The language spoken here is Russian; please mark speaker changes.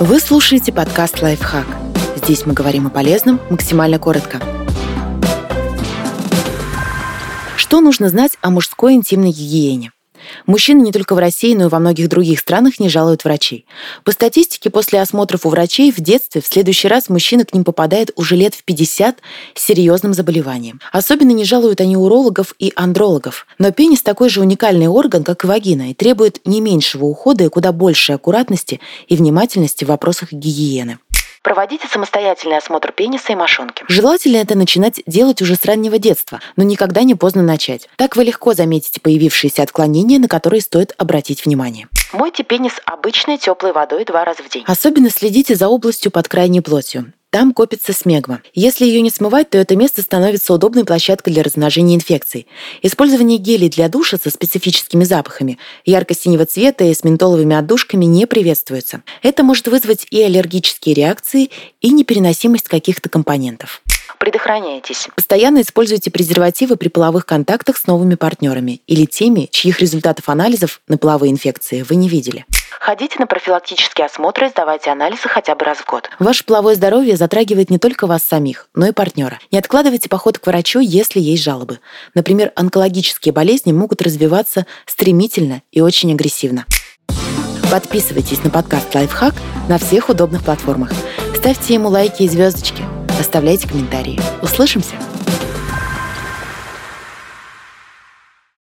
Speaker 1: Вы слушаете подкаст «Лайфхак». Здесь мы говорим о полезном максимально коротко. Что нужно знать о мужской интимной гигиене? Мужчины не только в России, но и во многих других странах не жалуют врачей. По статистике, после осмотров у врачей в детстве в следующий раз мужчина к ним попадает уже лет в 50 с серьезным заболеванием. Особенно не жалуют они урологов и андрологов. Но пенис такой же уникальный орган, как и вагина, и требует не меньшего ухода и куда большей аккуратности и внимательности в вопросах гигиены. Проводите самостоятельный осмотр пениса и мошонки. Желательно это начинать делать уже с раннего детства, но никогда не поздно начать. Так вы легко заметите появившиеся отклонения, на которые стоит обратить внимание. Мойте пенис обычной теплой водой два раза в день. Особенно следите за областью под крайней плотью. Там копится смегма. Если ее не смывать, то это место становится удобной площадкой для размножения инфекций. Использование гелей для душа со специфическими запахами ярко-синего цвета и с ментоловыми отдушками не приветствуется. Это может вызвать и аллергические реакции, и непереносимость каких-то компонентов предохраняйтесь. Постоянно используйте презервативы при половых контактах с новыми партнерами или теми, чьих результатов анализов на половые инфекции вы не видели. Ходите на профилактические осмотры и сдавайте анализы хотя бы раз в год. Ваше половое здоровье затрагивает не только вас самих, но и партнера. Не откладывайте поход к врачу, если есть жалобы. Например, онкологические болезни могут развиваться стремительно и очень агрессивно. Подписывайтесь на подкаст «Лайфхак» на всех удобных платформах. Ставьте ему лайки и звездочки. Оставляйте комментарии. Услышимся!